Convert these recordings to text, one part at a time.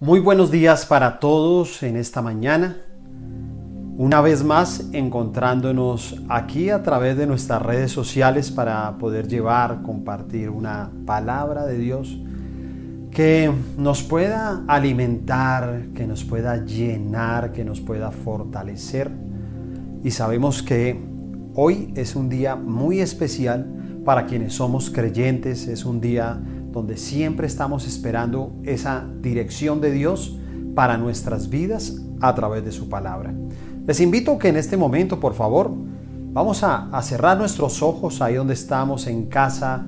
Muy buenos días para todos en esta mañana. Una vez más encontrándonos aquí a través de nuestras redes sociales para poder llevar, compartir una palabra de Dios que nos pueda alimentar, que nos pueda llenar, que nos pueda fortalecer. Y sabemos que hoy es un día muy especial para quienes somos creyentes, es un día donde siempre estamos esperando esa dirección de Dios para nuestras vidas a través de su palabra. Les invito que en este momento, por favor, vamos a, cerrar nuestros ojos ahí donde estamos, en casa,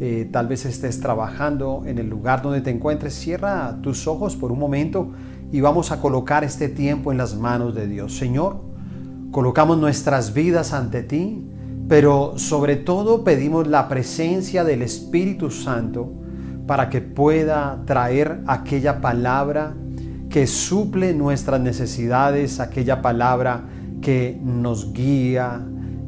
eh, tal vez estés trabajando en el lugar donde te encuentres, cierra tus ojos por un momento y vamos a colocar este tiempo en las manos de Dios. Señor, colocamos nuestras vidas ante ti pero sobre todo pedimos la presencia del Espíritu Santo para que pueda traer aquella palabra que suple nuestras necesidades, aquella palabra que nos guía,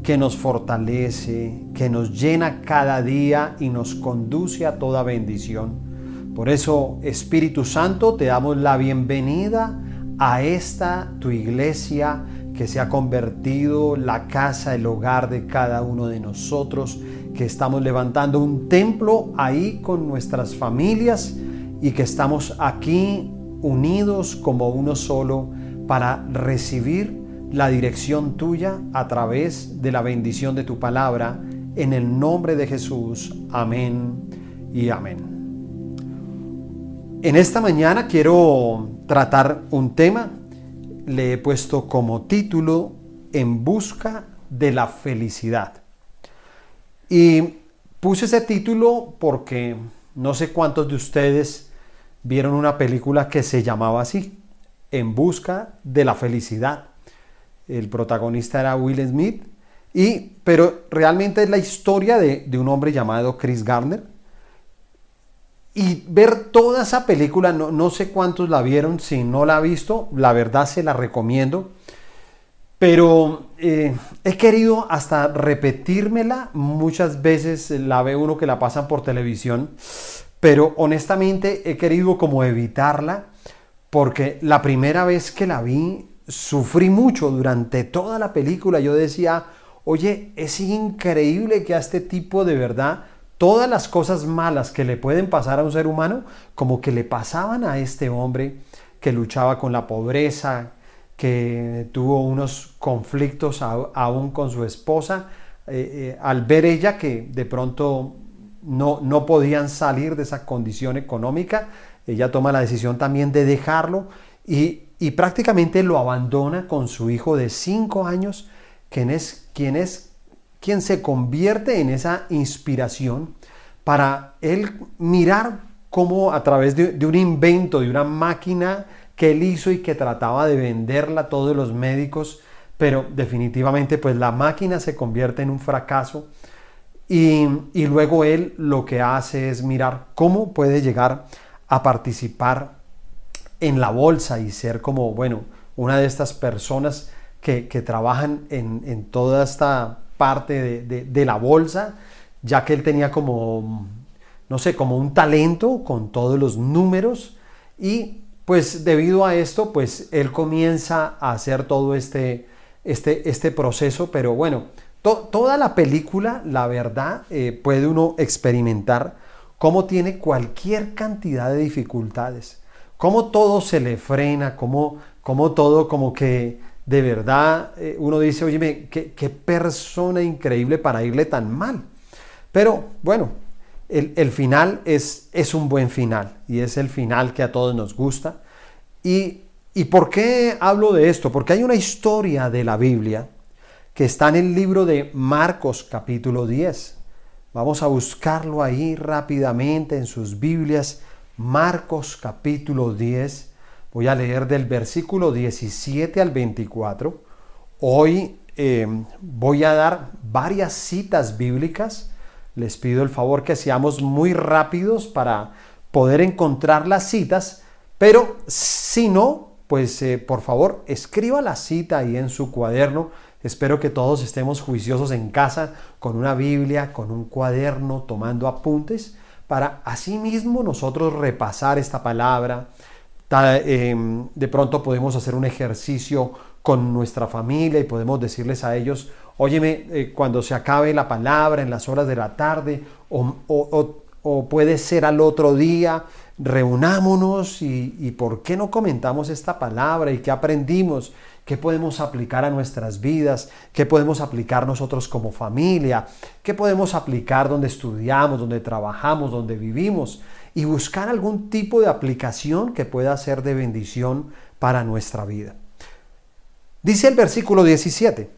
que nos fortalece, que nos llena cada día y nos conduce a toda bendición. Por eso, Espíritu Santo, te damos la bienvenida a esta tu iglesia que se ha convertido la casa, el hogar de cada uno de nosotros, que estamos levantando un templo ahí con nuestras familias y que estamos aquí unidos como uno solo para recibir la dirección tuya a través de la bendición de tu palabra. En el nombre de Jesús. Amén y amén. En esta mañana quiero tratar un tema le he puesto como título En busca de la felicidad. Y puse ese título porque no sé cuántos de ustedes vieron una película que se llamaba así, En busca de la felicidad. El protagonista era Will Smith, y, pero realmente es la historia de, de un hombre llamado Chris Garner, y ver toda esa película, no, sé cuántos la vieron, si no la ha visto, la verdad se la recomiendo. Pero eh, he querido hasta repetírmela, muchas veces la ve uno que la pasan por televisión, pero honestamente he querido como evitarla porque la primera vez que la vi sufrí mucho durante toda la película. Yo decía, oye, es increíble que a este tipo de verdad todas las cosas malas que le pueden pasar a un ser humano, como que le pasaban a este hombre que luchaba con la pobreza, que tuvo unos conflictos aún con su esposa, eh, eh, al ver ella que de pronto no, no podían salir de esa condición económica, ella toma la decisión también de dejarlo y, y prácticamente lo abandona con su hijo de cinco años, quien es, quien es quien se convierte en esa inspiración para él mirar cómo a través de, un invento, de una máquina que él hizo y que trataba de venderla a todos los médicos, pero definitivamente pues la máquina se convierte en un fracaso y, y luego él lo que hace es mirar cómo puede llegar a participar en la bolsa y ser como, bueno, una de estas personas que, que trabajan en, en toda esta parte de, la bolsa, ya que él tenía como, no sé, como un talento con todos los números. Y pues debido a esto, pues él comienza a hacer todo este, este, este proceso, pero bueno, toda la película, la verdad, eh, puede uno experimentar cómo tiene cualquier cantidad de dificultades, cómo todo se le frena, cómo, cómo todo como que de verdad eh, uno dice, oye, ¿qué, persona increíble para irle tan mal. Pero bueno, el, final es, es, un buen final y es el final que a todos nos gusta. Y, ¿Y por qué hablo de esto? Porque hay una historia de la Biblia que está en el libro de Marcos capítulo 10. Vamos a buscarlo ahí rápidamente en sus Biblias. Marcos capítulo 10 Voy a leer del versículo 17 al 24. Hoy eh, voy a dar varias citas bíblicas. Les pido el favor que seamos muy rápidos para poder encontrar las citas, pero si no, pues eh, por favor escriba la cita ahí en su cuaderno. Espero que todos estemos juiciosos en casa con una Biblia, con un cuaderno, tomando apuntes, para asimismo nosotros repasar esta palabra, Em, de pronto podemos hacer un ejercicio con nuestra familia y podemos decirles a ellos, óyeme, eh, cuando se acabe la palabra en las horas de la tarde o, puede ser al otro día, reunámonos y por qué no comentamos esta palabra y qué aprendimos qué podemos aplicar a nuestras vidas, qué podemos aplicar nosotros como familia, qué podemos aplicar donde estudiamos, donde trabajamos, donde vivimos y buscar algún tipo de aplicación que pueda ser de bendición para nuestra vida. Dice el versículo 17,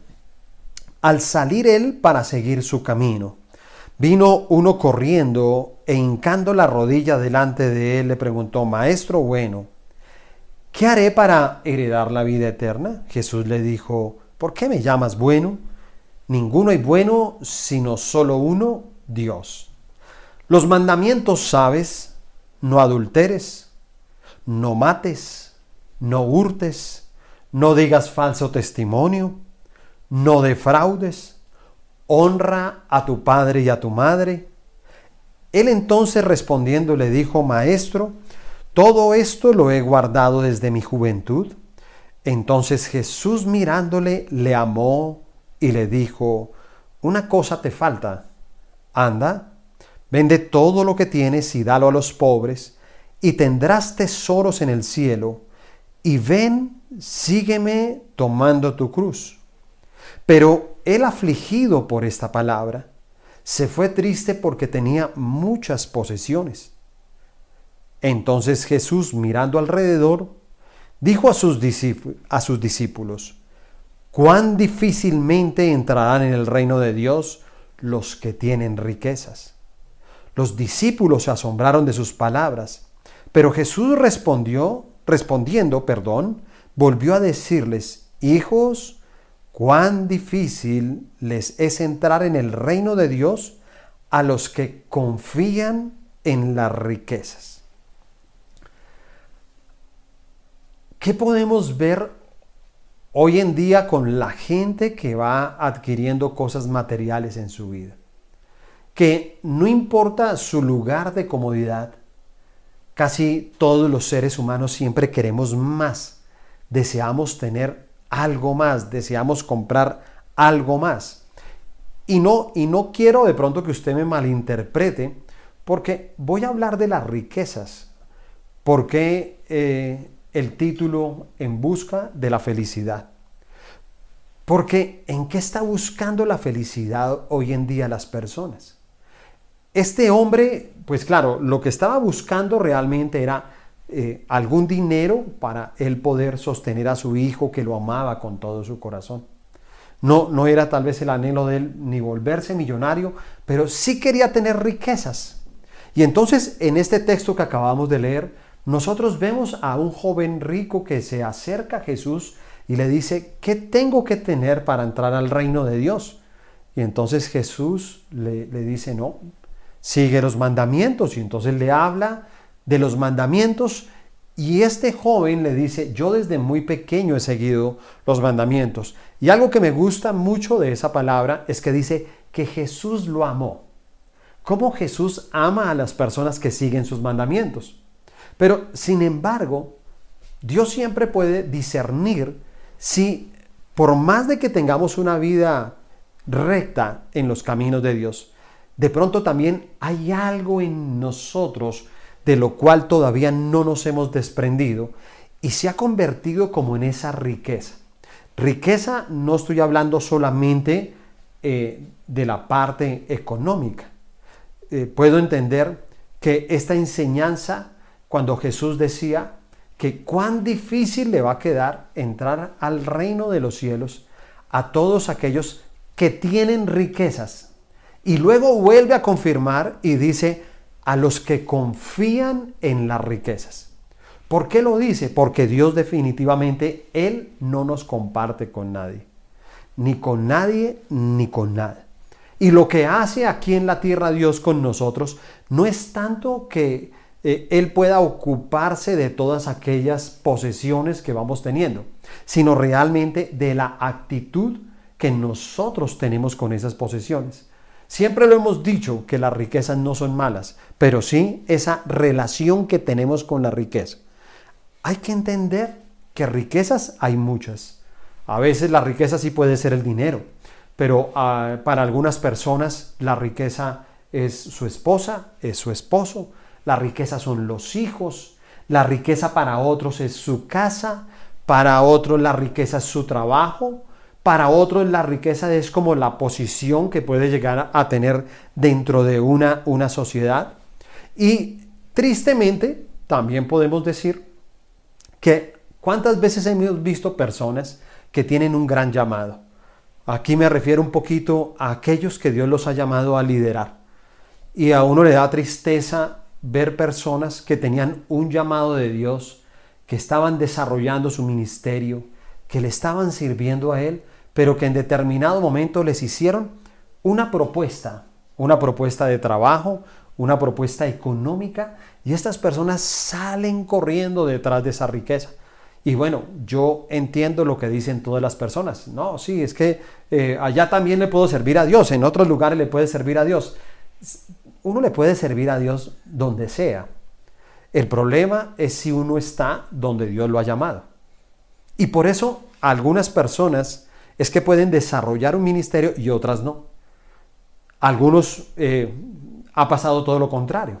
al salir él para seguir su camino, vino uno corriendo e hincando la rodilla delante de él le preguntó, Maestro bueno, ¿qué haré para heredar la vida eterna? Jesús le dijo, ¿por qué me llamas bueno? Ninguno hay bueno sino solo uno, Dios. Los mandamientos sabes, no adulteres, no mates, no hurtes, no digas falso testimonio, no defraudes, honra a tu padre y a tu madre. Él entonces respondiendo le dijo, Maestro, todo esto lo he guardado desde mi juventud. Entonces Jesús mirándole le amó y le dijo, una cosa te falta, anda, vende todo lo que tienes y dalo a los pobres, y tendrás tesoros en el cielo, y ven, sígueme tomando tu cruz. Pero él afligido por esta palabra, se fue triste porque tenía muchas posesiones. Entonces Jesús, mirando alrededor, dijo a sus, discípulos, cuán difícilmente entrarán en el reino de Dios los que tienen riquezas. Los discípulos se asombraron de sus palabras, pero Jesús respondió, respondiendo, perdón, volvió a decirles, hijos, cuán difícil les es entrar en el reino de Dios a los que confían en las riquezas. ¿Qué podemos ver hoy en día con la gente que va adquiriendo cosas materiales en su vida? Que no importa su lugar de comodidad, casi todos los seres humanos siempre queremos más, deseamos tener algo más, deseamos comprar algo más. Y no, y no quiero de pronto que usted me malinterprete, porque voy a hablar de las riquezas, porque eh, el título En busca de la felicidad. Porque ¿en qué está buscando la felicidad hoy en día las personas? Este hombre, pues claro, lo que estaba buscando realmente era eh, algún dinero para él poder sostener a su hijo que lo amaba con todo su corazón. No, no era tal vez el anhelo de él ni volverse millonario, pero sí quería tener riquezas. Y entonces en este texto que acabamos de leer, nosotros vemos a un joven rico que se acerca a Jesús y le dice, ¿qué tengo que tener para entrar al reino de Dios? Y entonces Jesús le, dice, no, sigue los mandamientos. Y entonces le habla de los mandamientos y este joven le dice, yo desde muy pequeño he seguido los mandamientos. Y algo que me gusta mucho de esa palabra es que dice que Jesús lo amó. ¿Cómo Jesús ama a las personas que siguen sus mandamientos? Pero, sin embargo, Dios siempre puede discernir si, por más de que tengamos una vida recta en los caminos de Dios, de pronto también hay algo en nosotros de lo cual todavía no nos hemos desprendido y se ha convertido como en esa riqueza. Riqueza no estoy hablando solamente eh, de la parte económica. Eh, puedo entender que esta enseñanza cuando Jesús decía que cuán difícil le va a quedar entrar al reino de los cielos a todos aquellos que tienen riquezas. Y luego vuelve a confirmar y dice a los que confían en las riquezas. ¿Por qué lo dice? Porque Dios definitivamente, Él no nos comparte con nadie. Ni con nadie, ni con nada. Y lo que hace aquí en la tierra Dios con nosotros no es tanto que eh, Él pueda ocuparse de todas aquellas posesiones que vamos teniendo, sino realmente de la actitud que nosotros tenemos con esas posesiones. Siempre lo hemos dicho que las riquezas no son malas, pero sí esa relación que tenemos con la riqueza. hay que entender que riquezas hay muchas. A veces la riqueza sí puede ser el dinero, pero ah, para algunas personas la riqueza es su esposa, es su esposo, la riqueza son los hijos, la riqueza para otros es su casa, para otros la riqueza es su trabajo, para otros la riqueza es como la posición que puede llegar a tener dentro de una, una sociedad. Y tristemente también podemos decir que cuántas veces hemos visto personas que tienen un gran llamado. Aquí me refiero un poquito a aquellos que Dios los ha llamado a liderar. Y a uno le da tristeza ver personas que tenían un llamado de Dios, que estaban desarrollando su ministerio, que le estaban sirviendo a Él, pero que en determinado momento les hicieron una propuesta, una propuesta de trabajo, una propuesta económica, y estas personas salen corriendo detrás de esa riqueza. Y bueno, yo entiendo lo que dicen todas las personas. No, sí, es que eh, allá también le puedo servir a Dios, en otros lugares le puede servir a Dios. Uno le puede servir a Dios donde sea. El problema es si uno está donde Dios lo ha llamado. Y por eso algunas personas es que pueden desarrollar un ministerio y otras no. Algunos eh, ha pasado todo lo contrario.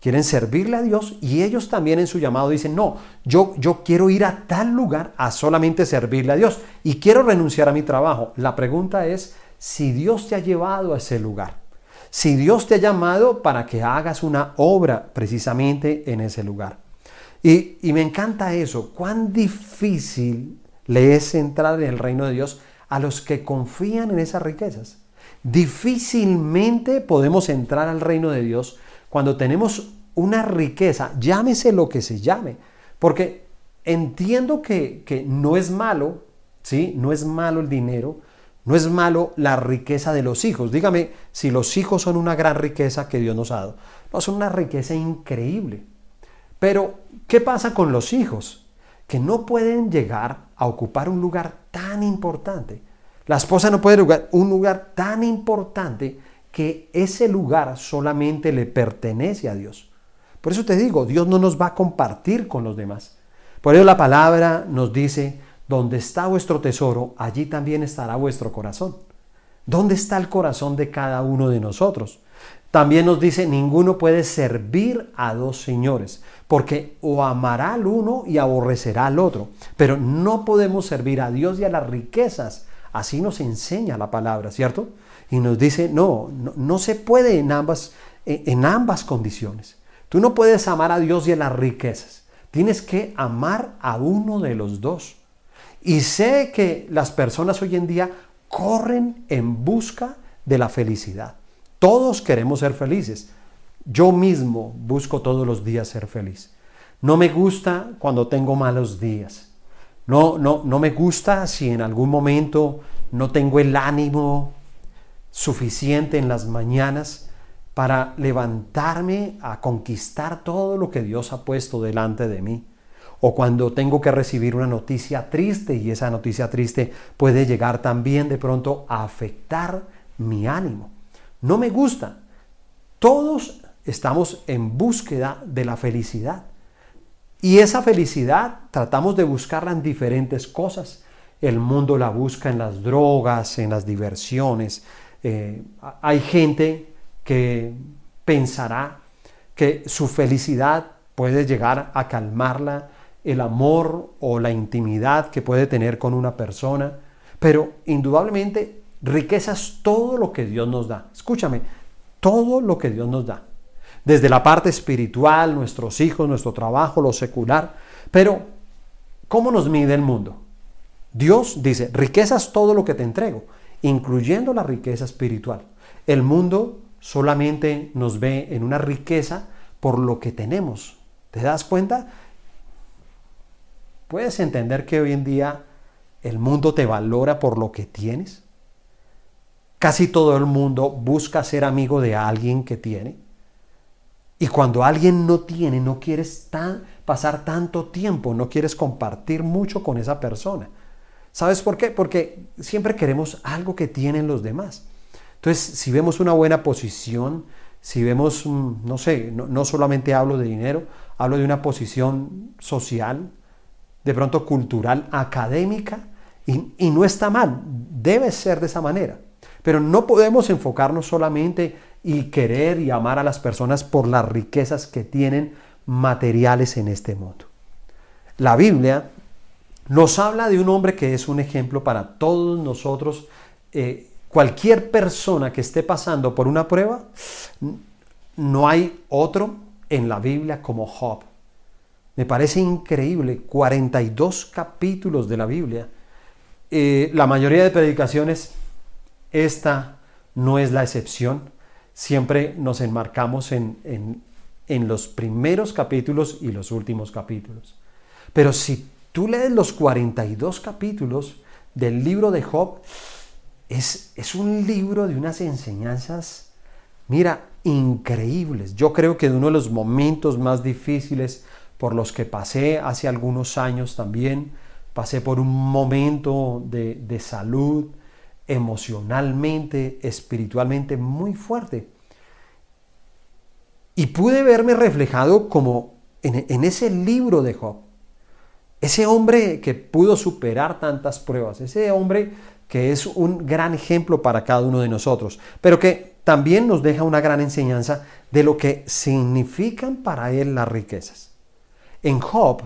Quieren servirle a Dios y ellos también en su llamado dicen, no, yo, yo quiero ir a tal lugar a solamente servirle a Dios y quiero renunciar a mi trabajo. La pregunta es si Dios te ha llevado a ese lugar. Si Dios te ha llamado para que hagas una obra precisamente en ese lugar. Y, y me encanta eso, cuán difícil le es entrar en el reino de Dios a los que confían en esas riquezas. Difícilmente podemos entrar al reino de Dios cuando tenemos una riqueza, llámese lo que se llame, porque entiendo que, que no es malo, ¿sí? No es malo el dinero, no es malo la riqueza de los hijos. Dígame si los hijos son una gran riqueza que Dios nos ha dado. No, son una riqueza increíble. Pero, ¿qué pasa con los hijos? Que no pueden llegar a ocupar un lugar tan importante. La esposa no puede ocupar un lugar tan importante que ese lugar solamente le pertenece a Dios. Por eso te digo, Dios no nos va a compartir con los demás. Por eso la palabra nos dice, donde está vuestro tesoro, allí también estará vuestro corazón. ¿Dónde está el corazón de cada uno de nosotros? También nos dice, ninguno puede servir a dos señores, porque o amará al uno y aborrecerá al otro. Pero no podemos servir a Dios y a las riquezas. Así nos enseña la palabra, ¿cierto? Y nos dice, no, no, no se puede en ambas, en ambas condiciones. Tú no puedes amar a Dios y a las riquezas. Tienes que amar a uno de los dos. Y sé que las personas hoy en día corren en busca de la felicidad. Todos queremos ser felices. Yo mismo busco todos los días ser feliz. No me gusta cuando tengo malos días. No, no, no me gusta si en algún momento no tengo el ánimo suficiente en las mañanas para levantarme a conquistar todo lo que Dios ha puesto delante de mí. O cuando tengo que recibir una noticia triste y esa noticia triste puede llegar también de pronto a afectar mi ánimo. No me gusta. Todos estamos en búsqueda de la felicidad. Y esa felicidad tratamos de buscarla en diferentes cosas. El mundo la busca en las drogas, en las diversiones, eh, hay gente que pensará que su felicidad puede llegar a calmarla, el amor o la intimidad que puede tener con una persona, pero indudablemente riqueza es todo lo que Dios nos da. Escúchame, todo lo que Dios nos da. Desde la parte espiritual, nuestros hijos, nuestro trabajo, lo secular. Pero, ¿cómo nos mide el mundo? Dios dice, riqueza es todo lo que te entrego incluyendo la riqueza espiritual. El mundo solamente nos ve en una riqueza por lo que tenemos. ¿Te das cuenta? ¿Puedes entender que hoy en día el mundo te valora por lo que tienes? Casi todo el mundo busca ser amigo de alguien que tiene. Y cuando alguien no tiene, no quieres pasar tanto tiempo, no quieres compartir mucho con esa persona. ¿Sabes por qué? Porque siempre queremos algo que tienen los demás. Entonces, si vemos una buena posición, si vemos, mm, no sé, no, solamente hablo de dinero, hablo de una posición social, de pronto cultural, académica, y, no está mal, debe ser de esa manera. Pero no podemos enfocarnos solamente y querer y amar a las personas por las riquezas que tienen materiales en este mundo. La Biblia nos habla de un hombre que es un ejemplo para todos nosotros. Eh, cualquier persona que esté pasando por una prueba, no hay otro en la Biblia como Job. Me parece increíble, 42 capítulos de la Biblia. Eh, la mayoría de predicaciones, esta no es la excepción. Siempre nos enmarcamos en, en los primeros capítulos y los últimos capítulos. Pero si tú lees los 42 capítulos del libro de Job, es, es un libro de unas enseñanzas, mira, increíbles. Yo creo que de uno de los momentos más difíciles por los que pasé hace algunos años también, pasé por un momento de, de salud emocionalmente, espiritualmente muy fuerte. Y pude verme reflejado como en, en ese libro de Job. Ese hombre que pudo superar tantas pruebas, ese hombre que es un gran ejemplo para cada uno de nosotros, pero que también nos deja una gran enseñanza de lo que significan para él las riquezas. En Job,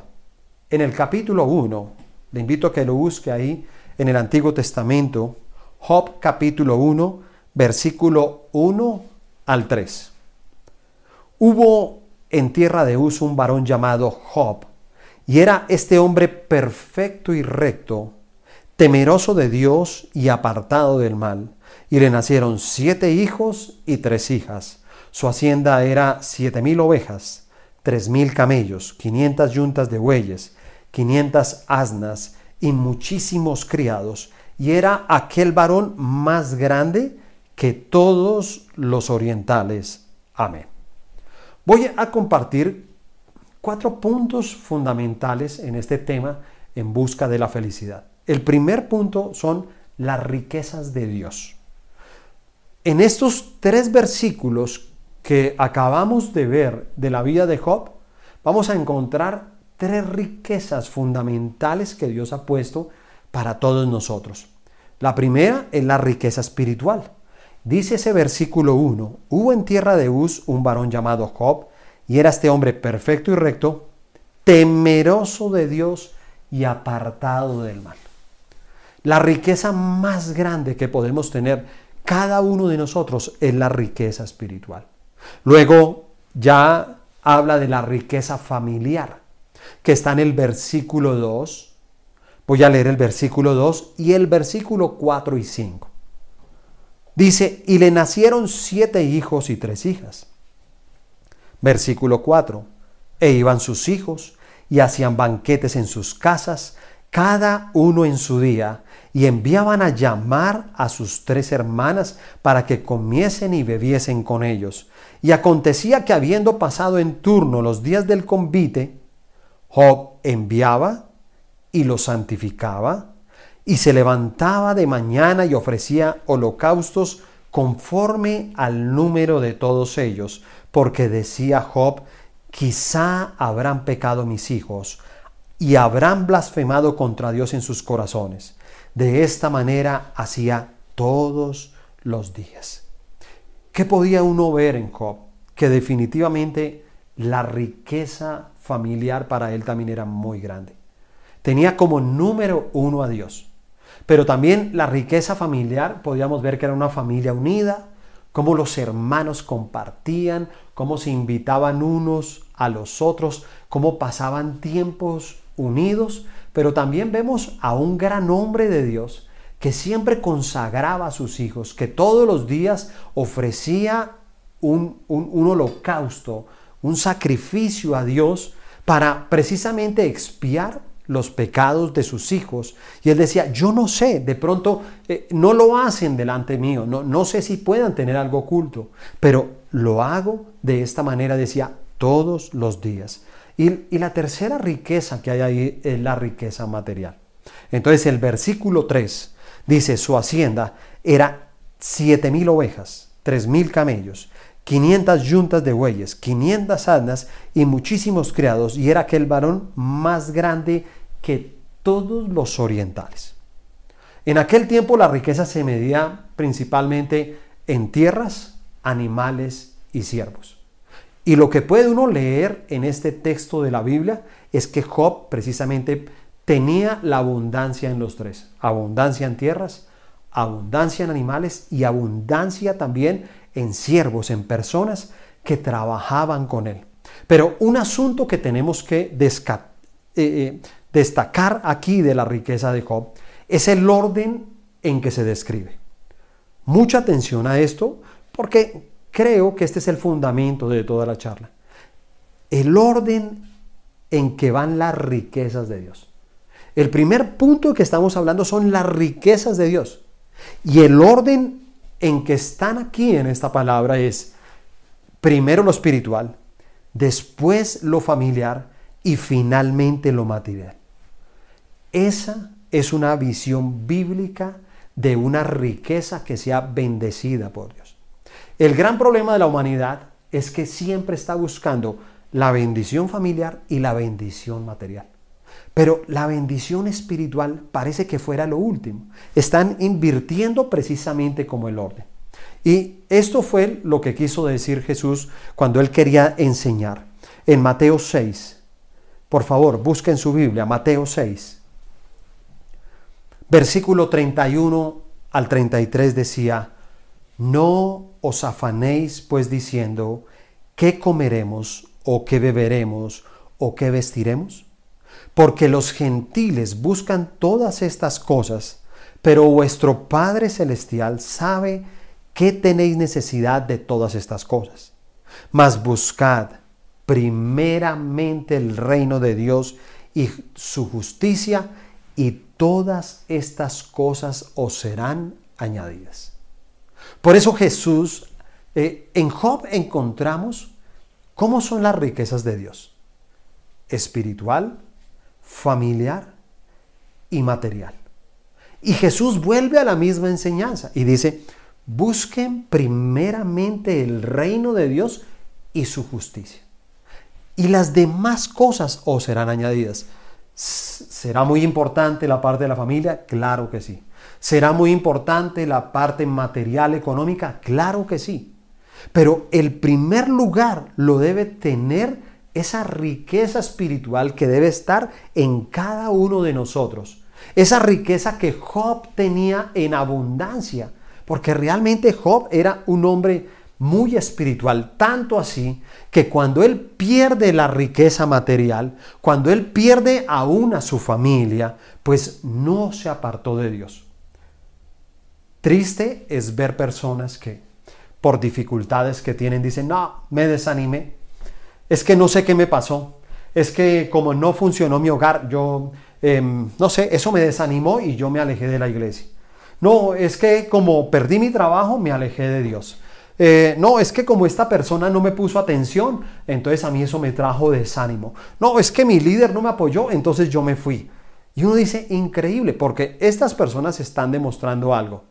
en el capítulo 1, le invito a que lo busque ahí en el Antiguo Testamento, Job capítulo 1, versículo 1 al 3. Hubo en tierra de Uz un varón llamado Job, y era este hombre perfecto y recto, temeroso de Dios y apartado del mal. Y le nacieron siete hijos y tres hijas. Su hacienda era siete mil ovejas, tres mil camellos, quinientas yuntas de bueyes, quinientas asnas y muchísimos criados. Y era aquel varón más grande que todos los orientales. Amén. Voy a compartir cuatro puntos fundamentales en este tema en busca de la felicidad. El primer punto son las riquezas de Dios. En estos tres versículos que acabamos de ver de la vida de Job, vamos a encontrar tres riquezas fundamentales que Dios ha puesto para todos nosotros. La primera es la riqueza espiritual. Dice ese versículo 1, hubo en tierra de Uz un varón llamado Job, y era este hombre perfecto y recto, temeroso de Dios y apartado del mal. La riqueza más grande que podemos tener cada uno de nosotros es la riqueza espiritual. Luego ya habla de la riqueza familiar, que está en el versículo 2. Voy a leer el versículo 2 y el versículo 4 y 5. Dice, y le nacieron siete hijos y tres hijas. Versículo 4. E iban sus hijos y hacían banquetes en sus casas, cada uno en su día, y enviaban a llamar a sus tres hermanas para que comiesen y bebiesen con ellos. Y acontecía que habiendo pasado en turno los días del convite, Job enviaba y los santificaba, y se levantaba de mañana y ofrecía holocaustos conforme al número de todos ellos, porque decía Job, quizá habrán pecado mis hijos y habrán blasfemado contra Dios en sus corazones. De esta manera hacía todos los días. ¿Qué podía uno ver en Job? Que definitivamente la riqueza familiar para él también era muy grande. Tenía como número uno a Dios. Pero también la riqueza familiar, podíamos ver que era una familia unida, cómo los hermanos compartían, cómo se invitaban unos a los otros, cómo pasaban tiempos unidos, pero también vemos a un gran hombre de Dios que siempre consagraba a sus hijos, que todos los días ofrecía un, un holocausto, un sacrificio a Dios para precisamente expiar los pecados de sus hijos. Y él decía, yo no sé, de pronto eh, no lo hacen delante mío, no, no sé si puedan tener algo oculto, pero lo hago de esta manera, decía, todos los días. Y, y la tercera riqueza que hay ahí es la riqueza material. Entonces el versículo 3 dice, su hacienda era siete mil ovejas, tres mil camellos, 500 yuntas de bueyes, 500 asnas y muchísimos criados, y era aquel varón más grande que todos los orientales. En aquel tiempo la riqueza se medía principalmente en tierras, animales y siervos. Y lo que puede uno leer en este texto de la Biblia es que Job precisamente tenía la abundancia en los tres. Abundancia en tierras, abundancia en animales y abundancia también en siervos, en personas que trabajaban con él. Pero un asunto que tenemos que eh, eh, destacar aquí de la riqueza de Job es el orden en que se describe. Mucha atención a esto porque creo que este es el fundamento de toda la charla. El orden en que van las riquezas de Dios. El primer punto que estamos hablando son las riquezas de Dios. Y el orden en que están aquí en esta palabra es primero lo espiritual, después lo familiar y finalmente lo material. Esa es una visión bíblica de una riqueza que sea bendecida por Dios. El gran problema de la humanidad es que siempre está buscando la bendición familiar y la bendición material. Pero la bendición espiritual parece que fuera lo último. Están invirtiendo precisamente como el orden. Y esto fue lo que quiso decir Jesús cuando él quería enseñar. En Mateo 6, por favor, busquen su Biblia, Mateo 6, versículo 31 al 33 decía, no os afanéis pues diciendo, ¿qué comeremos o qué beberemos o qué vestiremos? Porque los gentiles buscan todas estas cosas, pero vuestro Padre Celestial sabe que tenéis necesidad de todas estas cosas. Mas buscad primeramente el reino de Dios y su justicia, y todas estas cosas os serán añadidas. Por eso Jesús, eh, en Job encontramos cómo son las riquezas de Dios. Espiritual, familiar y material. Y Jesús vuelve a la misma enseñanza y dice, busquen primeramente el reino de Dios y su justicia. Y las demás cosas os serán añadidas. ¿Será muy importante la parte de la familia? Claro que sí. ¿Será muy importante la parte material, económica? Claro que sí. Pero el primer lugar lo debe tener esa riqueza espiritual que debe estar en cada uno de nosotros. Esa riqueza que Job tenía en abundancia, porque realmente Job era un hombre muy espiritual, tanto así que cuando él pierde la riqueza material, cuando él pierde aún a su familia, pues no se apartó de Dios. Triste es ver personas que por dificultades que tienen dicen, no, me desanimé, es que no sé qué me pasó, es que como no funcionó mi hogar, yo, em, no sé, eso me desanimó y yo me alejé de la iglesia. No, es que como perdí mi trabajo, me alejé de Dios. Eh, no, es que como esta persona no me puso atención, entonces a mí eso me trajo desánimo. No, es que mi líder no me apoyó, entonces yo me fui. Y uno dice, increíble, porque estas personas están demostrando algo.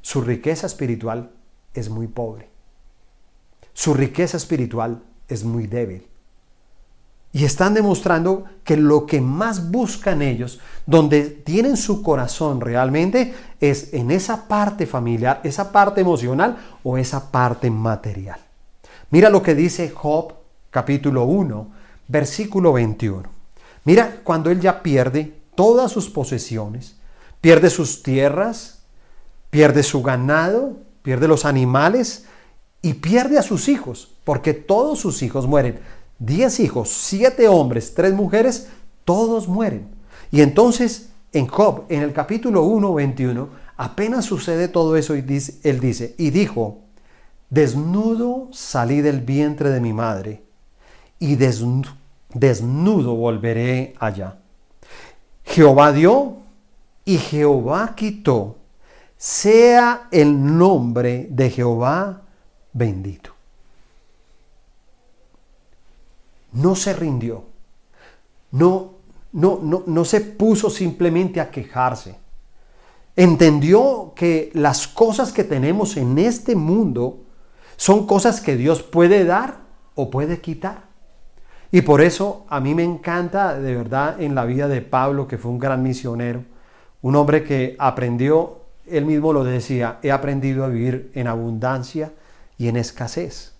Su riqueza espiritual es muy pobre. Su riqueza espiritual es muy débil. Y están demostrando que lo que más buscan ellos, donde tienen su corazón realmente, es en esa parte familiar, esa parte emocional o esa parte material. Mira lo que dice Job capítulo 1, versículo 21. Mira cuando él ya pierde todas sus posesiones, pierde sus tierras, pierde su ganado, pierde los animales y pierde a sus hijos porque todos sus hijos mueren. Diez hijos, siete hombres, tres mujeres, todos mueren. Y entonces en Job, en el capítulo 1, 21, apenas sucede todo eso y él dice, y dijo, desnudo salí del vientre de mi madre y desnudo, desnudo volveré allá. Jehová dio y Jehová quitó. Sea el nombre de Jehová bendito. no se rindió, no, no, no, no se puso simplemente a quejarse. Entendió que las cosas que tenemos en este mundo Son cosas que Dios puede dar o puede quitar. Y por eso a mí me encanta de verdad en la vida de Pablo, que fue un gran misionero, un hombre que aprendió, él mismo lo decía, he aprendido a vivir en abundancia y en escasez.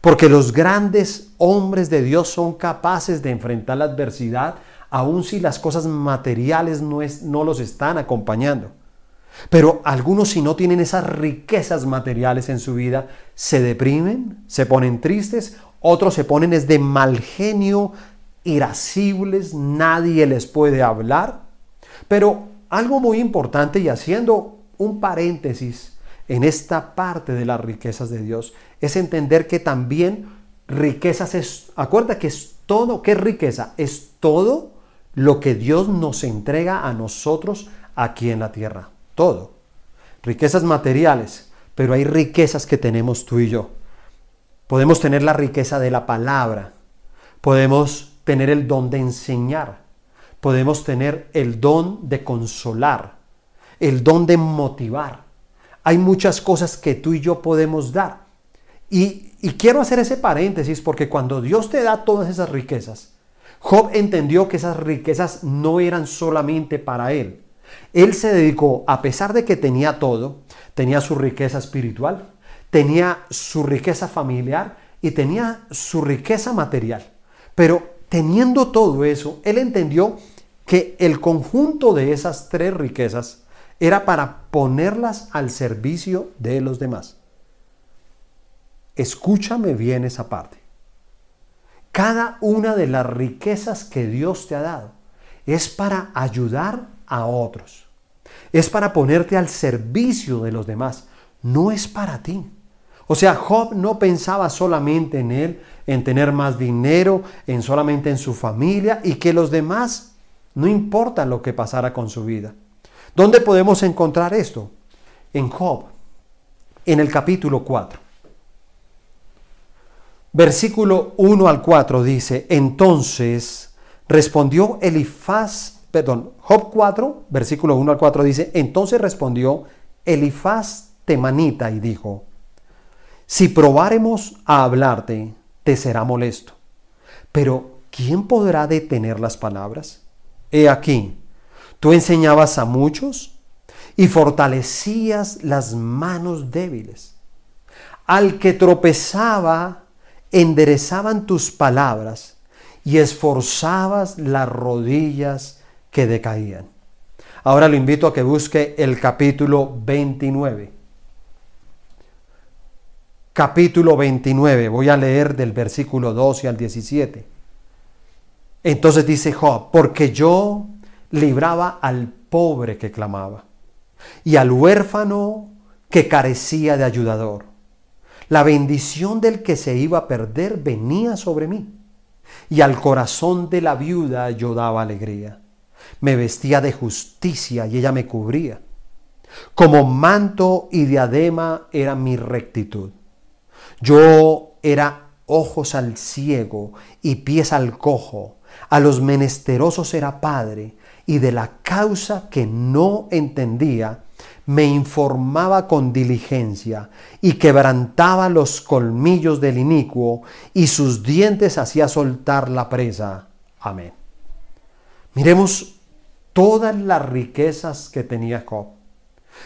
Porque los grandes hombres de Dios son capaces de enfrentar la adversidad, aun si las cosas materiales no, los están acompañando. Pero algunos si no tienen esas riquezas materiales en su vida, se deprimen, se ponen tristes otros se ponen es de mal genio, irascibles, nadie les puede hablar. Pero algo muy importante y haciendo un paréntesis en esta parte de las riquezas de Dios es entender que también riquezas es, acuerda que es todo, ¿qué es riqueza? Es todo lo que Dios nos entrega a nosotros aquí en la tierra, todo. Riquezas materiales, pero hay riquezas que tenemos tú y yo. Podemos tener la riqueza de la palabra. Podemos tener el don de enseñar. Podemos tener el don de consolar. El don de motivar. Hay muchas cosas que tú y yo podemos dar. Y, quiero hacer ese paréntesis porque cuando Dios te da todas esas riquezas, Job entendió que esas riquezas no eran solamente para él. Él se dedicó, a pesar de que tenía todo, tenía su riqueza espiritual, tenía su riqueza familiar y tenía su riqueza material. Pero teniendo todo eso, él entendió que el conjunto de esas tres riquezas era para ponerlas al servicio de los demás. Escúchame bien esa parte. Cada una de las riquezas que Dios te ha dado es para ayudar a otros. Es para ponerte al servicio de los demás. No es para ti. O sea, Job no pensaba solamente en él, en tener más dinero, en solamente en su familia y que los demás no importa lo que pasara con su vida. ¿Dónde podemos encontrar esto? En Job, en el capítulo 4. Versículo 1 al 4 dice, entonces respondió Elifaz, perdón, Job 4, versículo 1 al 4 dice, entonces respondió Elifaz temanita y dijo, si probáremos a hablarte, te será molesto. Pero, ¿quién podrá detener las palabras? He aquí, tú enseñabas a muchos y fortalecías las manos débiles. Al que tropezaba, enderezaban tus palabras y esforzabas las rodillas que decaían. Ahora lo invito a que busque el capítulo 29 capítulo 29. Voy a leer del versículo 12 al 17. Entonces dice Job, porque yo libraba al pobre que clamaba y al huérfano que carecía de ayudador. La bendición del que se iba a perder venía sobre mí y al corazón de la viuda yo daba alegría. Me vestía de justicia y ella me cubría. Como manto y diadema era mi rectitud. Yo era ojos al ciego y pies al cojo, a los menesterosos era padre, y de la causa que no entendía, me informaba con diligencia y quebrantaba los colmillos del inicuo y sus dientes hacía soltar la presa. Amén. Miremos todas las riquezas que tenía Job.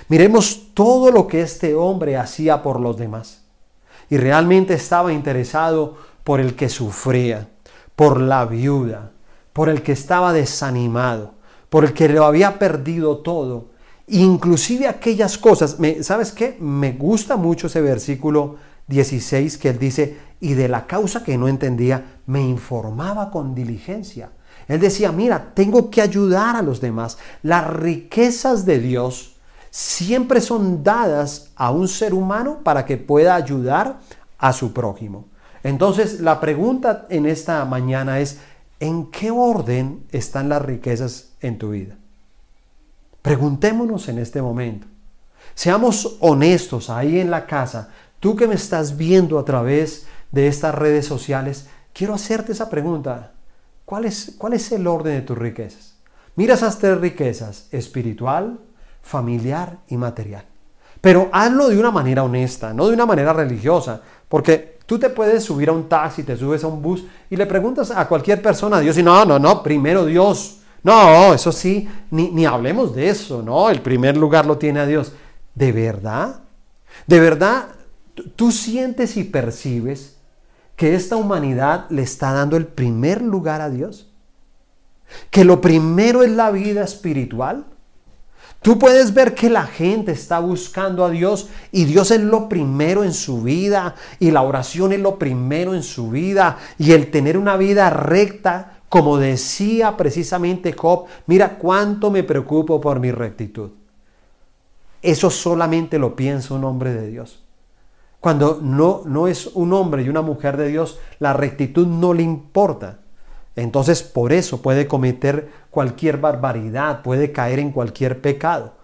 Miremos todo lo que este hombre hacía por los demás y realmente estaba interesado por el que sufría, por la viuda, por el que estaba desanimado, por el que lo había perdido todo, inclusive aquellas cosas. ¿Sabes qué? Me gusta mucho ese versículo 16 que él dice, y de la causa que no entendía, me informaba con diligencia. Él decía, mira, tengo que ayudar a los demás. Las riquezas de Dios siempre son dadas a un ser humano para que pueda ayudar a su prójimo. Entonces, la pregunta en esta mañana es, ¿en qué orden están las riquezas en tu vida? Preguntémonos en este momento. Seamos honestos ahí en la casa. Tú que me estás viendo a través de estas redes sociales, quiero hacerte esa pregunta. ¿Cuál es, cuál es el orden de tus riquezas? Mira esas tres riquezas, espiritual, familiar y material. Pero hazlo de una manera honesta, no de una manera religiosa, porque tú te puedes subir a un taxi, te subes a un bus y le preguntas a cualquier persona a Dios y no, no, no, primero Dios. No, eso sí, ni, ni hablemos de eso, no, el primer lugar lo tiene a Dios. ¿De verdad? ¿De verdad tú sientes y percibes que esta humanidad le está dando el primer lugar a Dios? ¿Que lo primero es la vida espiritual? Tú puedes ver que la gente está buscando a Dios y Dios es lo primero en su vida y la oración es lo primero en su vida y el tener una vida recta, como decía precisamente Job, mira cuánto me preocupo por mi rectitud. Eso solamente lo piensa un hombre de Dios. Cuando no, no es un hombre y una mujer de Dios, la rectitud no le importa. Entonces por eso puede cometer cualquier barbaridad, puede caer en cualquier pecado.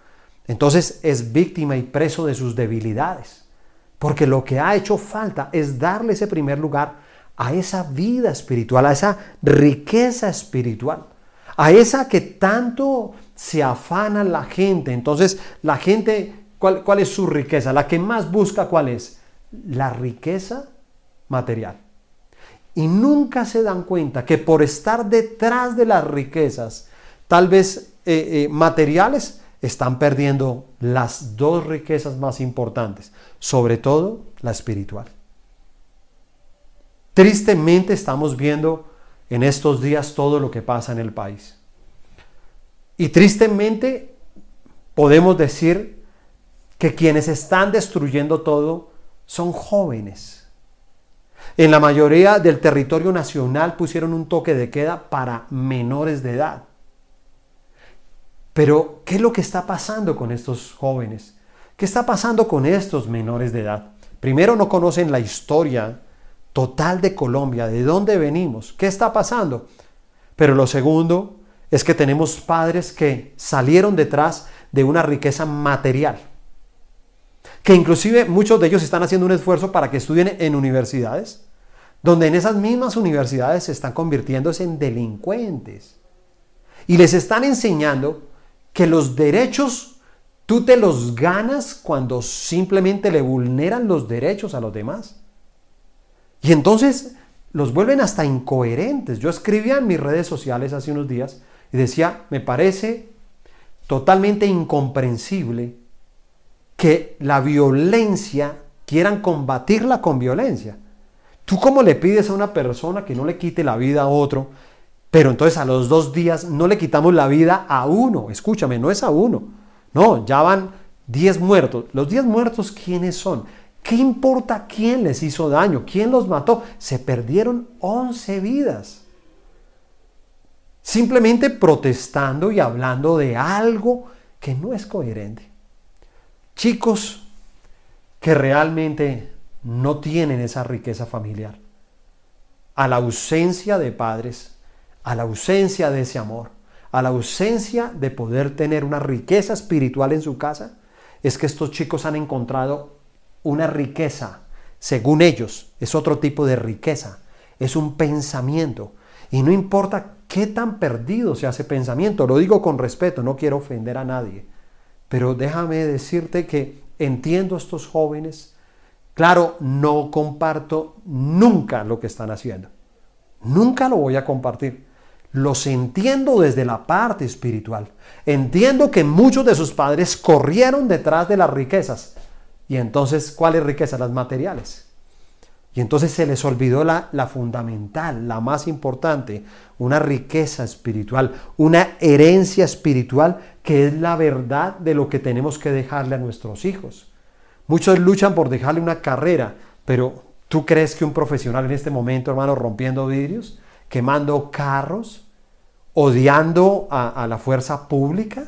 Entonces es víctima y preso de sus debilidades. Porque lo que ha hecho falta es darle ese primer lugar a esa vida espiritual, a esa riqueza espiritual, a esa que tanto se afana la gente. Entonces la gente, ¿cuál, cuál es su riqueza? La que más busca, ¿cuál es? La riqueza material y nunca se dan cuenta que por estar detrás de las riquezas, tal vez eh, eh, materiales, están perdiendo las dos riquezas más importantes, sobre todo la espiritual. Tristemente estamos viendo en estos días todo lo que pasa en el país. Y tristemente podemos decir que quienes están destruyendo todo son jóvenes en la mayoría del territorio nacional pusieron un toque de queda para menores de edad. Pero, ¿qué es lo que está pasando con estos jóvenes? ¿Qué está pasando con estos menores de edad? Primero, no conocen la historia total de Colombia, de dónde venimos, qué está pasando. Pero lo segundo es que tenemos padres que salieron detrás de una riqueza material. Que inclusive muchos de ellos están haciendo un esfuerzo para que estudien en universidades donde en esas mismas universidades se están convirtiéndose en delincuentes. Y les están enseñando que los derechos tú te los ganas cuando simplemente le vulneran los derechos a los demás. Y entonces los vuelven hasta incoherentes. Yo escribía en mis redes sociales hace unos días y decía, me parece totalmente incomprensible que la violencia quieran combatirla con violencia. ¿Tú cómo le pides a una persona que no le quite la vida a otro? Pero entonces a los dos días no le quitamos la vida a uno. Escúchame, no es a uno. No, ya van 10 muertos. Los 10 muertos, ¿quiénes son? ¿Qué importa quién les hizo daño? ¿Quién los mató? Se perdieron 11 vidas. Simplemente protestando y hablando de algo que no es coherente. Chicos que realmente no tienen esa riqueza familiar. A la ausencia de padres, a la ausencia de ese amor, a la ausencia de poder tener una riqueza espiritual en su casa, es que estos chicos han encontrado una riqueza, según ellos, es otro tipo de riqueza, es un pensamiento. Y no importa qué tan perdido sea ese pensamiento, lo digo con respeto, no quiero ofender a nadie, pero déjame decirte que entiendo a estos jóvenes, Claro, no comparto nunca lo que están haciendo. Nunca lo voy a compartir. Los entiendo desde la parte espiritual. Entiendo que muchos de sus padres corrieron detrás de las riquezas. Y entonces, ¿cuáles riquezas? Las materiales. Y entonces se les olvidó la, la, fundamental, la más importante, una riqueza espiritual, una herencia espiritual que es la verdad de lo que tenemos que dejarle a nuestros hijos. Muchos luchan por dejarle una carrera, pero ¿tú crees que un profesional en este momento, hermano, rompiendo vidrios, quemando carros, odiando a, la fuerza pública,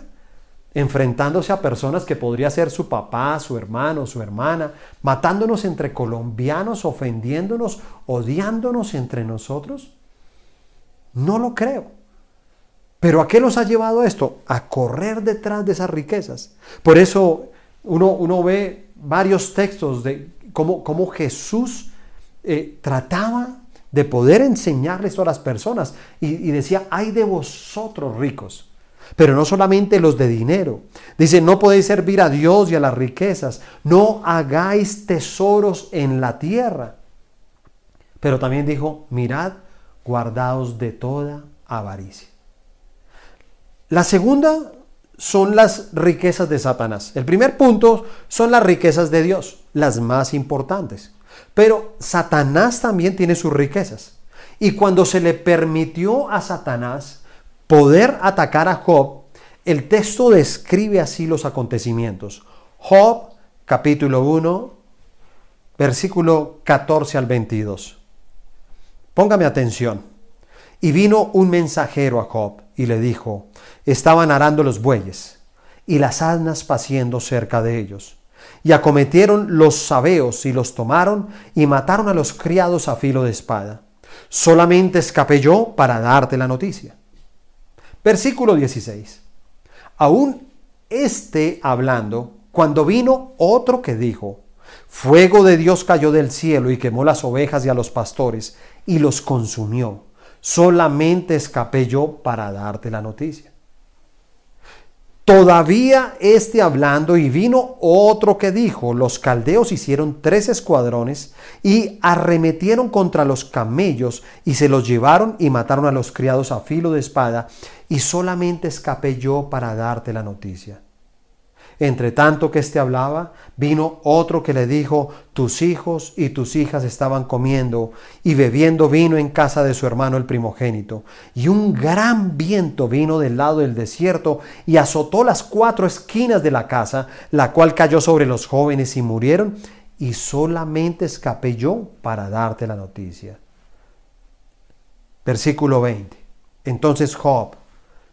enfrentándose a personas que podría ser su papá, su hermano, su hermana, matándonos entre colombianos, ofendiéndonos, odiándonos entre nosotros? No lo creo. Pero ¿a qué nos ha llevado esto? A correr detrás de esas riquezas. Por eso uno, uno ve varios textos de cómo, cómo Jesús eh, trataba de poder enseñarles a las personas y, y decía, ay de vosotros ricos, pero no solamente los de dinero. Dice, no podéis servir a Dios y a las riquezas, no hagáis tesoros en la tierra. Pero también dijo, mirad, guardaos de toda avaricia. La segunda son las riquezas de Satanás. El primer punto son las riquezas de Dios, las más importantes. Pero Satanás también tiene sus riquezas. Y cuando se le permitió a Satanás poder atacar a Job, el texto describe así los acontecimientos. Job, capítulo 1, versículo 14 al 22. Póngame atención. Y vino un mensajero a Job y le dijo, estaban arando los bueyes y las asnas paciendo cerca de ellos. Y acometieron los sabeos y los tomaron y mataron a los criados a filo de espada. Solamente escapé yo para darte la noticia. Versículo 16. Aún este hablando, cuando vino otro que dijo, Fuego de Dios cayó del cielo y quemó las ovejas y a los pastores y los consumió. Solamente escapé yo para darte la noticia. Todavía este hablando y vino otro que dijo, los caldeos hicieron tres escuadrones y arremetieron contra los camellos y se los llevaron y mataron a los criados a filo de espada y solamente escapé yo para darte la noticia. Entre tanto que éste hablaba, vino otro que le dijo, tus hijos y tus hijas estaban comiendo y bebiendo vino en casa de su hermano el primogénito. Y un gran viento vino del lado del desierto y azotó las cuatro esquinas de la casa, la cual cayó sobre los jóvenes y murieron, y solamente escapé yo para darte la noticia. Versículo 20. Entonces Job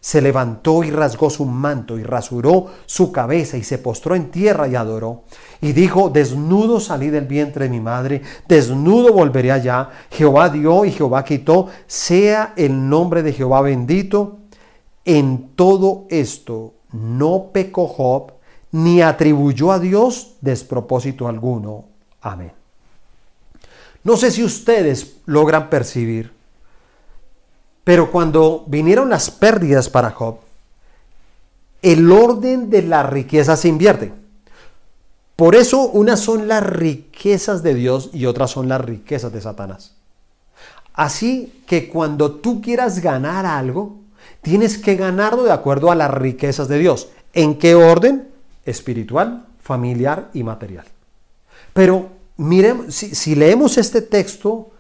se levantó y rasgó su manto y rasuró su cabeza y se postró en tierra y adoró. Y dijo, desnudo salí del vientre de mi madre, desnudo volveré allá. Jehová dio y Jehová quitó, sea el nombre de Jehová bendito. En todo esto no pecó Job, ni atribuyó a Dios despropósito alguno. Amén. No sé si ustedes logran percibir pero cuando vinieron las pérdidas para Job, el orden de la riqueza se invierte. Por eso unas son las riquezas de Dios y otras son las riquezas de Satanás. Así que cuando tú quieras ganar algo, tienes que ganarlo de acuerdo a las riquezas de Dios. ¿En qué orden? Espiritual, familiar y material. Pero si, si leemos este texto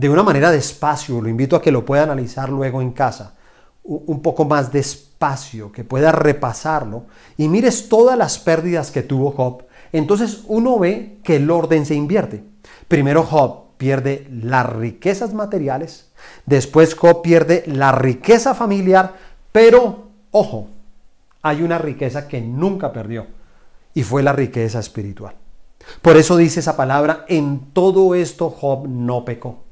de una manera despacio, lo invito a que lo pueda analizar luego en casa, un poco más despacio, que pueda repasarlo y mires todas las pérdidas que tuvo Job, entonces uno ve que el orden se invierte. Primero Job pierde las riquezas materiales, después Job pierde la riqueza familiar, pero ojo, hay una riqueza que nunca perdió y fue la riqueza espiritual. Por eso dice esa palabra, en todo esto Job no pecó.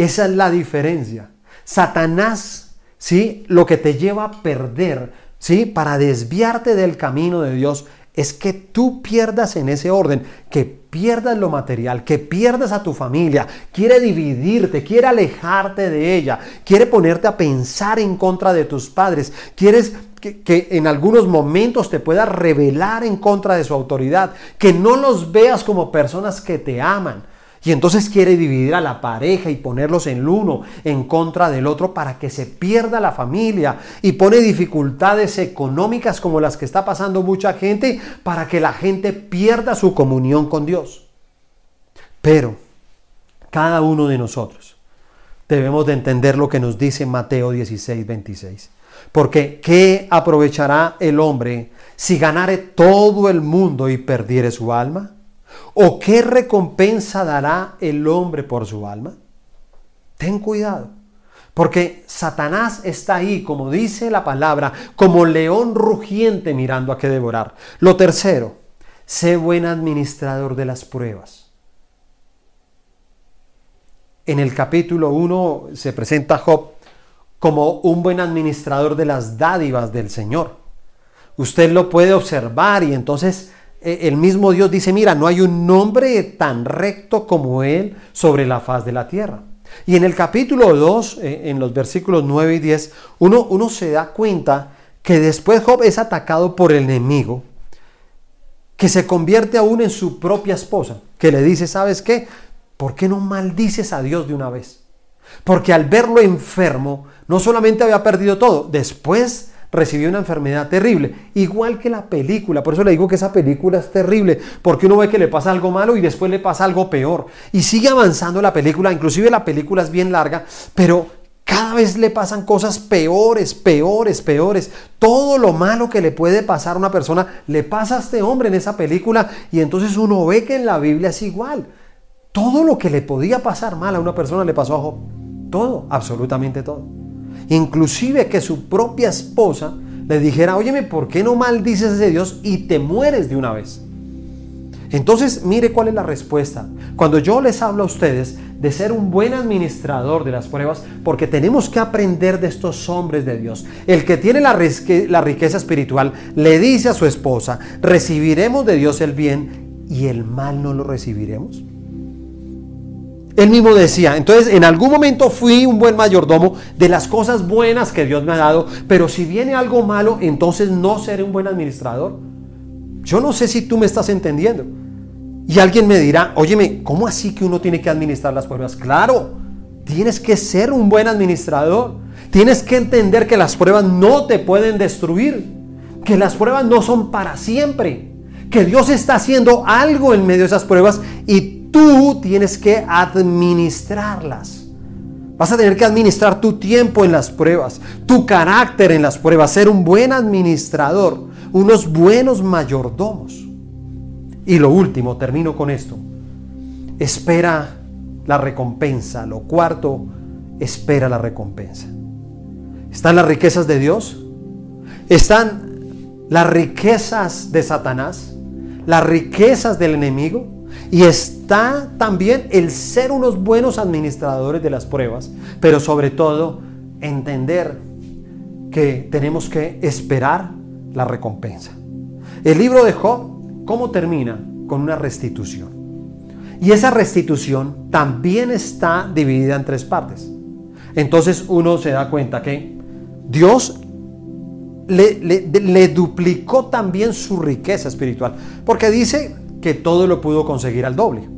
Esa es la diferencia. Satanás, ¿sí? Lo que te lleva a perder, ¿sí? Para desviarte del camino de Dios es que tú pierdas en ese orden, que pierdas lo material, que pierdas a tu familia, quiere dividirte, quiere alejarte de ella, quiere ponerte a pensar en contra de tus padres, quieres que, en algunos momentos te pueda rebelar en contra de su autoridad, que no los veas como personas que te aman, y entonces quiere dividir a la pareja y ponerlos en el uno en contra del otro para que se pierda la familia. Y pone dificultades económicas como las que está pasando mucha gente para que la gente pierda su comunión con Dios. Pero cada uno de nosotros debemos de entender lo que nos dice Mateo 16, 26. Porque ¿qué aprovechará el hombre si ganare todo el mundo y perdiere su alma? ¿O qué recompensa dará el hombre por su alma? Ten cuidado, porque Satanás está ahí, como dice la palabra, como león rugiente mirando a qué devorar. Lo tercero, sé buen administrador de las pruebas. En el capítulo 1 se presenta Job como un buen administrador de las dádivas del Señor. Usted lo puede observar y entonces el mismo Dios dice, mira, no hay un nombre tan recto como Él sobre la faz de la tierra. Y en el capítulo 2, eh, en los versículos 9 y 10, uno, uno se da cuenta que después Job es atacado por el enemigo, que se convierte aún en su propia esposa, que le dice, ¿sabes qué? ¿Por qué no maldices a Dios de una vez? Porque al verlo enfermo, no solamente había perdido todo, después recibió una enfermedad terrible, igual que la película. Por eso le digo que esa película es terrible, porque uno ve que le pasa algo malo y después le pasa algo peor. Y sigue avanzando la película, inclusive la película es bien larga, pero cada vez le pasan cosas peores, peores, peores. Todo lo malo que le puede pasar a una persona le pasa a este hombre en esa película y entonces uno ve que en la Biblia es igual. Todo lo que le podía pasar mal a una persona le pasó a Job. Todo, absolutamente todo. Inclusive que su propia esposa le dijera, óyeme, ¿por qué no maldices a ese Dios y te mueres de una vez? Entonces, mire cuál es la respuesta. Cuando yo les hablo a ustedes de ser un buen administrador de las pruebas, porque tenemos que aprender de estos hombres de Dios. El que tiene la, la riqueza espiritual le dice a su esposa, recibiremos de Dios el bien y el mal no lo recibiremos. Él mismo decía, entonces en algún momento fui un buen mayordomo de las cosas buenas que Dios me ha dado, pero si viene algo malo, entonces no seré un buen administrador. Yo no sé si tú me estás entendiendo. Y alguien me dirá, óyeme, ¿cómo así que uno tiene que administrar las pruebas? Claro, tienes que ser un buen administrador. Tienes que entender que las pruebas no te pueden destruir, que las pruebas no son para siempre, que Dios está haciendo algo en medio de esas pruebas y tú tienes que administrarlas. Vas a tener que administrar tu tiempo en las pruebas, tu carácter en las pruebas, ser un buen administrador, unos buenos mayordomos. Y lo último, termino con esto. Espera la recompensa. Lo cuarto, espera la recompensa. ¿Están las riquezas de Dios? ¿Están las riquezas de Satanás? ¿Las riquezas del enemigo? Y está también el ser unos buenos administradores de las pruebas, pero sobre todo entender que tenemos que esperar la recompensa. El libro de Job, ¿cómo termina? Con una restitución. Y esa restitución también está dividida en tres partes. Entonces uno se da cuenta que Dios le, le, duplicó también su riqueza espiritual. Porque dice que todo lo pudo conseguir al doble.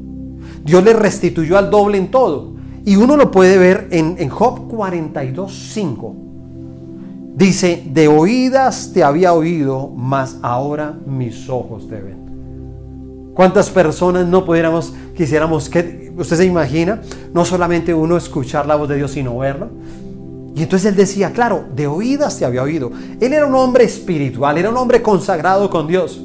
Dios le restituyó al doble en todo. Y uno lo puede ver en, en Job 42.5. Dice, de oídas te había oído, mas ahora mis ojos te ven. ¿Cuántas personas no pudiéramos, quisiéramos que, usted se imagina, no solamente uno escuchar la voz de Dios, sino verlo? Y entonces él decía, claro, de oídas te había oído. Él era un hombre espiritual, era un hombre consagrado con Dios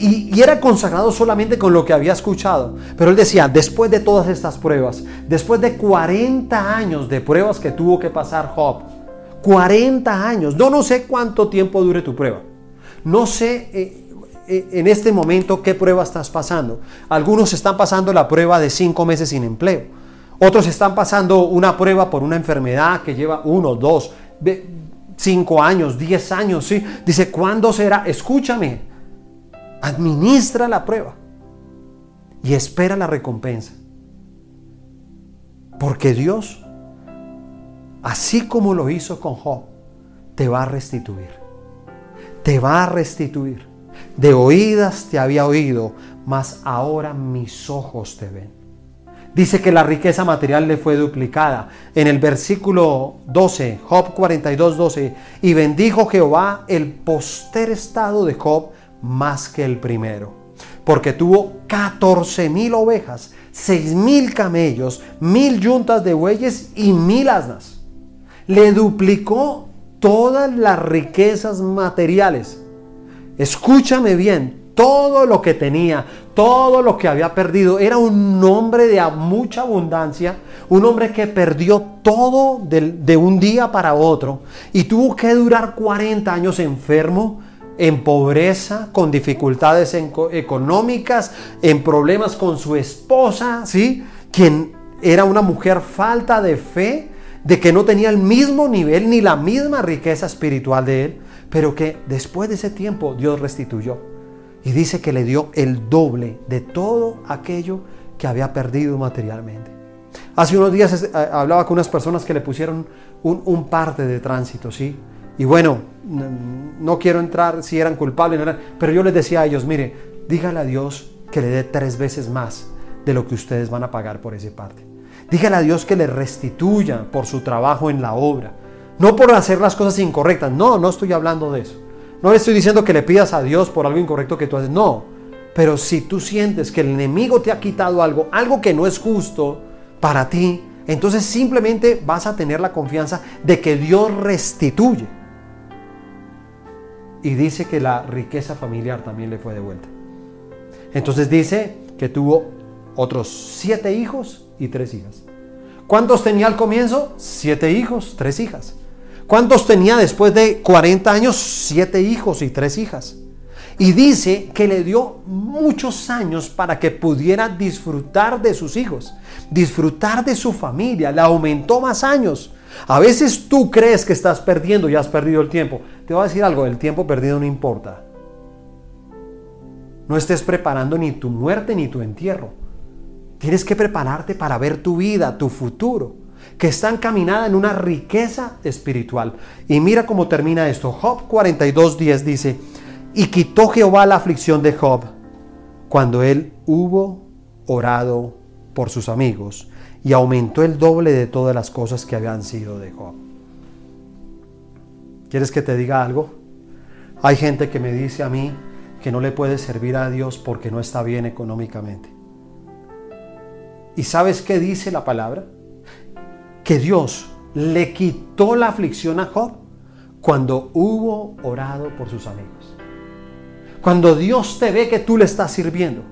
y, era consagrado solamente con lo que había escuchado. Pero él decía, después de todas estas pruebas, después de 40 años de pruebas que tuvo que pasar Job, 40 años, yo no sé cuánto tiempo dure tu prueba. No sé eh, eh, en este momento qué prueba estás pasando. Algunos están pasando la prueba de 5 meses sin empleo. Otros están pasando una prueba por una enfermedad que lleva uno, dos, cinco años, diez años, ¿sí? Dice, ¿cuándo será? Escúchame, Administra la prueba y espera la recompensa. Porque Dios, así como lo hizo con Job, te va a restituir. Te va a restituir. De oídas te había oído, mas ahora mis ojos te ven. Dice que la riqueza material le fue duplicada. En el versículo 12, Job 42, 12, y bendijo Jehová el poster estado de Job más que el primero, porque tuvo 14 mil ovejas, 6 mil camellos, mil yuntas de bueyes y mil asnas. Le duplicó todas las riquezas materiales. Escúchame bien, todo lo que tenía, todo lo que había perdido, era un hombre de mucha abundancia, un hombre que perdió todo de, de un día para otro y tuvo que durar 40 años enfermo, en pobreza, con dificultades económicas, en problemas con su esposa, ¿sí? Quien era una mujer falta de fe, de que no tenía el mismo nivel ni la misma riqueza espiritual de él, pero que después de ese tiempo Dios restituyó. Y dice que le dio el doble de todo aquello que había perdido materialmente. Hace unos días eh, hablaba con unas personas que le pusieron un, un parte de tránsito, ¿sí? Y bueno, no quiero entrar si eran culpables, pero yo les decía a ellos, mire, dígale a Dios que le dé tres veces más de lo que ustedes van a pagar por esa parte. Dígale a Dios que le restituya por su trabajo en la obra. No por hacer las cosas incorrectas. No, no estoy hablando de eso. No le estoy diciendo que le pidas a Dios por algo incorrecto que tú haces. No. Pero si tú sientes que el enemigo te ha quitado algo, algo que no es justo para ti, entonces simplemente vas a tener la confianza de que Dios restituye. Y dice que la riqueza familiar también le fue devuelta. Entonces dice que tuvo otros siete hijos y tres hijas. ¿Cuántos tenía al comienzo? Siete hijos, tres hijas. ¿Cuántos tenía después de 40 años? Siete hijos y tres hijas. Y dice que le dio muchos años para que pudiera disfrutar de sus hijos, disfrutar de su familia. Le aumentó más años. A veces tú crees que estás perdiendo y has perdido el tiempo. Te voy a decir algo, el tiempo perdido no importa. No estés preparando ni tu muerte ni tu entierro. Tienes que prepararte para ver tu vida, tu futuro, que está encaminada en una riqueza espiritual. Y mira cómo termina esto. Job 42.10 dice, y quitó Jehová la aflicción de Job cuando él hubo orado por sus amigos y aumentó el doble de todas las cosas que habían sido de Job. ¿Quieres que te diga algo? Hay gente que me dice a mí que no le puede servir a Dios porque no está bien económicamente. ¿Y sabes qué dice la palabra? Que Dios le quitó la aflicción a Job cuando hubo orado por sus amigos. Cuando Dios te ve que tú le estás sirviendo,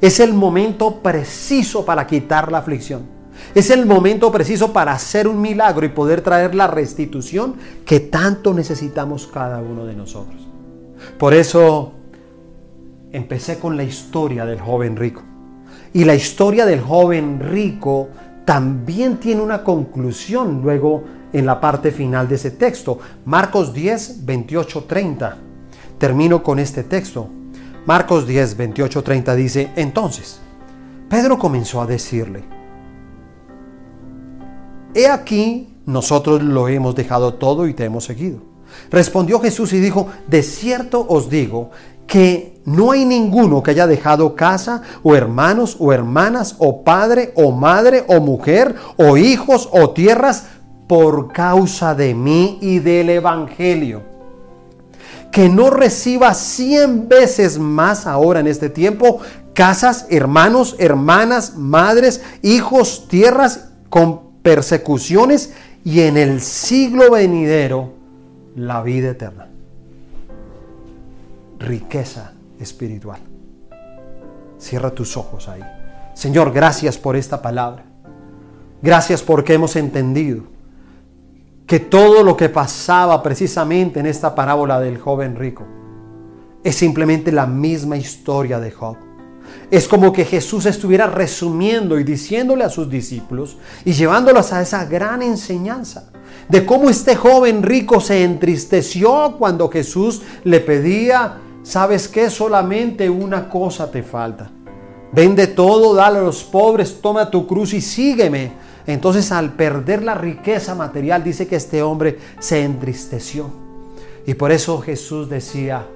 es el momento preciso para quitar la aflicción. Es el momento preciso para hacer un milagro y poder traer la restitución que tanto necesitamos cada uno de nosotros. Por eso empecé con la historia del joven rico. Y la historia del joven rico también tiene una conclusión luego en la parte final de ese texto. Marcos 10, 28, 30. Termino con este texto. Marcos 10, 28, 30 dice, entonces, Pedro comenzó a decirle, He aquí, nosotros lo hemos dejado todo y te hemos seguido. Respondió Jesús y dijo, de cierto os digo que no hay ninguno que haya dejado casa o hermanos o hermanas o padre o madre o mujer o hijos o tierras por causa de mí y del Evangelio. Que no reciba cien veces más ahora en este tiempo casas, hermanos, hermanas, madres, hijos, tierras con persecuciones y en el siglo venidero la vida eterna riqueza espiritual. Cierra tus ojos ahí. Señor, gracias por esta palabra. Gracias porque hemos entendido que todo lo que pasaba precisamente en esta parábola del joven rico es simplemente la misma historia de Job. Es como que Jesús estuviera resumiendo y diciéndole a sus discípulos y llevándolos a esa gran enseñanza de cómo este joven rico se entristeció cuando Jesús le pedía ¿Sabes qué? Solamente una cosa te falta. Vende todo, dale a los pobres, toma tu cruz y sígueme. Entonces al perder la riqueza material dice que este hombre se entristeció. Y por eso Jesús decía,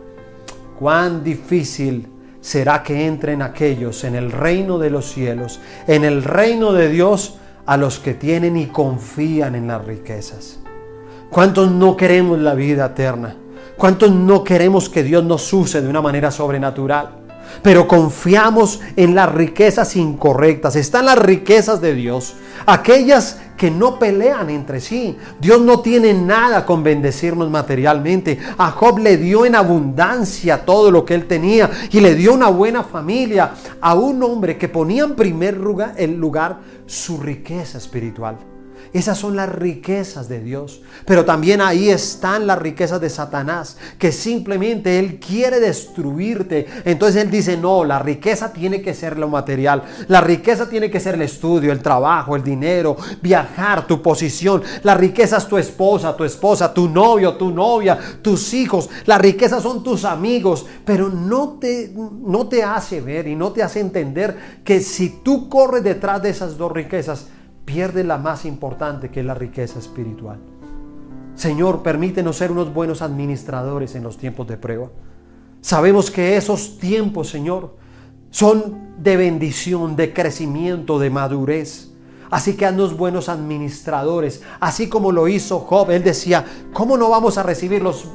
cuán difícil será que entren aquellos en el reino de los cielos, en el reino de Dios, a los que tienen y confían en las riquezas. ¿Cuántos no queremos la vida eterna? ¿Cuántos no queremos que Dios nos use de una manera sobrenatural? Pero confiamos en las riquezas incorrectas. Están las riquezas de Dios. Aquellas que no pelean entre sí. Dios no tiene nada con bendecirnos materialmente. A Job le dio en abundancia todo lo que él tenía y le dio una buena familia a un hombre que ponía en primer lugar, en lugar su riqueza espiritual. Esas son las riquezas de Dios. Pero también ahí están las riquezas de Satanás, que simplemente Él quiere destruirte. Entonces Él dice, no, la riqueza tiene que ser lo material. La riqueza tiene que ser el estudio, el trabajo, el dinero, viajar, tu posición. La riqueza es tu esposa, tu esposa, tu novio, tu novia, tus hijos. La riqueza son tus amigos. Pero no te, no te hace ver y no te hace entender que si tú corres detrás de esas dos riquezas, pierde la más importante que es la riqueza espiritual. Señor, permítenos ser unos buenos administradores en los tiempos de prueba. Sabemos que esos tiempos, Señor, son de bendición, de crecimiento, de madurez. Así que haznos buenos administradores, así como lo hizo Job. Él decía, ¿cómo no vamos a recibir los,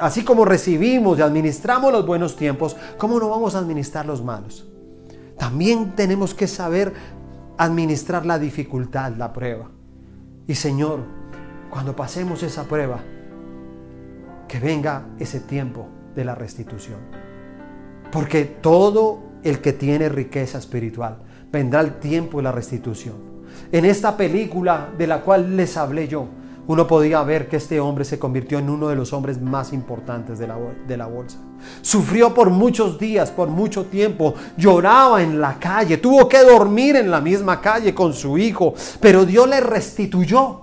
así como recibimos y administramos los buenos tiempos, cómo no vamos a administrar los malos? También tenemos que saber administrar la dificultad, la prueba. Y Señor, cuando pasemos esa prueba, que venga ese tiempo de la restitución. Porque todo el que tiene riqueza espiritual vendrá el tiempo de la restitución. En esta película de la cual les hablé yo, uno podía ver que este hombre se convirtió en uno de los hombres más importantes de la, de la, bolsa. Sufrió por muchos días, por mucho tiempo, lloraba en la calle, tuvo que dormir en la misma calle con su hijo, pero Dios le restituyó.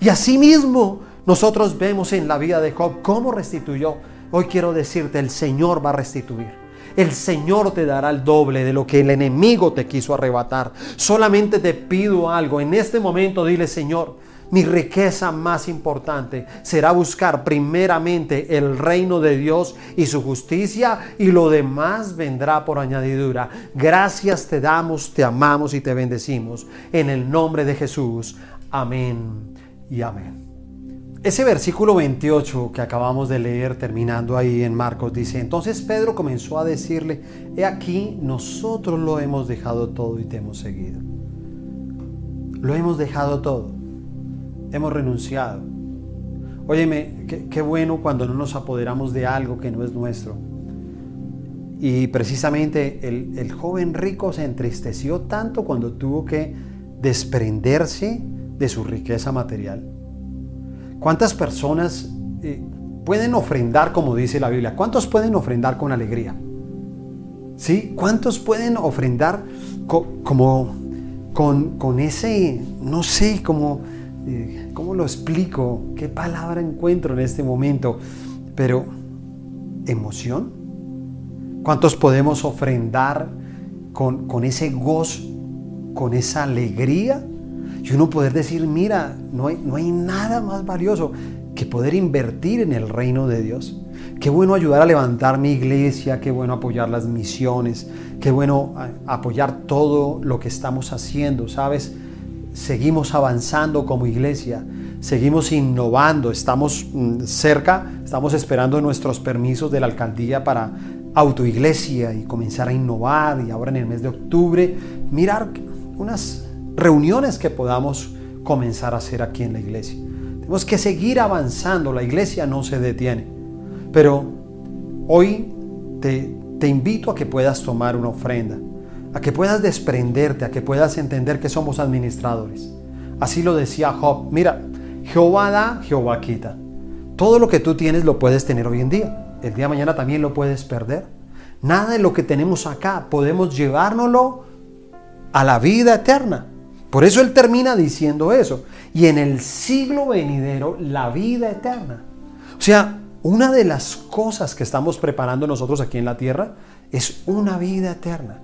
Y asimismo nosotros vemos en la vida de Job cómo restituyó. Hoy quiero decirte, el Señor va a restituir. El Señor te dará el doble de lo que el enemigo te quiso arrebatar. Solamente te pido algo. En este momento dile, Señor, mi riqueza más importante será buscar primeramente el reino de Dios y su justicia y lo demás vendrá por añadidura. Gracias te damos, te amamos y te bendecimos. En el nombre de Jesús. Amén y amén. Ese versículo 28 que acabamos de leer terminando ahí en Marcos dice, entonces Pedro comenzó a decirle, he aquí, nosotros lo hemos dejado todo y te hemos seguido. Lo hemos dejado todo. Hemos renunciado. Óyeme, qué, bueno cuando no nos apoderamos de algo que no es nuestro. Y precisamente el, joven rico se entristeció tanto cuando tuvo que desprenderse de su riqueza material ¿Cuántas personas eh, pueden ofrendar como dice la Biblia? ¿Cuántos pueden ofrendar con alegría? ¿Sí? ¿Cuántos pueden ofrendar como con, ese, no sé, como, eh, ¿cómo lo explico? ¿Qué palabra encuentro en este momento? Pero, ¿emoción? ¿Cuántos podemos ofrendar con, con ese gozo, con esa alegría? Y uno poder decir, mira, no hay, no hay nada más valioso que poder invertir en el reino de Dios. Qué bueno ayudar a levantar mi iglesia, qué bueno apoyar las misiones, qué bueno apoyar todo lo que estamos haciendo, ¿sabes? Seguimos avanzando como iglesia, seguimos innovando, estamos mm, cerca, estamos esperando nuestros permisos de la alcaldía para autoiglesia y comenzar a innovar y ahora en el mes de octubre mirar unas reuniones que podamos comenzar a hacer aquí en la iglesia. Tenemos que seguir avanzando, la iglesia no se detiene. Pero hoy te, te invito a que puedas tomar una ofrenda, a que puedas desprenderte, a que puedas entender que somos administradores. Así lo decía Job. Mira, Jehová da, Jehová quita. Todo lo que tú tienes lo puedes tener hoy en día. El día de mañana también lo puedes perder. Nada de lo que tenemos acá podemos llevárnoslo a la vida eterna. Por eso Él termina diciendo eso. Y en el siglo venidero, la vida eterna. O sea, una de las cosas que estamos preparando nosotros aquí en la tierra es una vida eterna.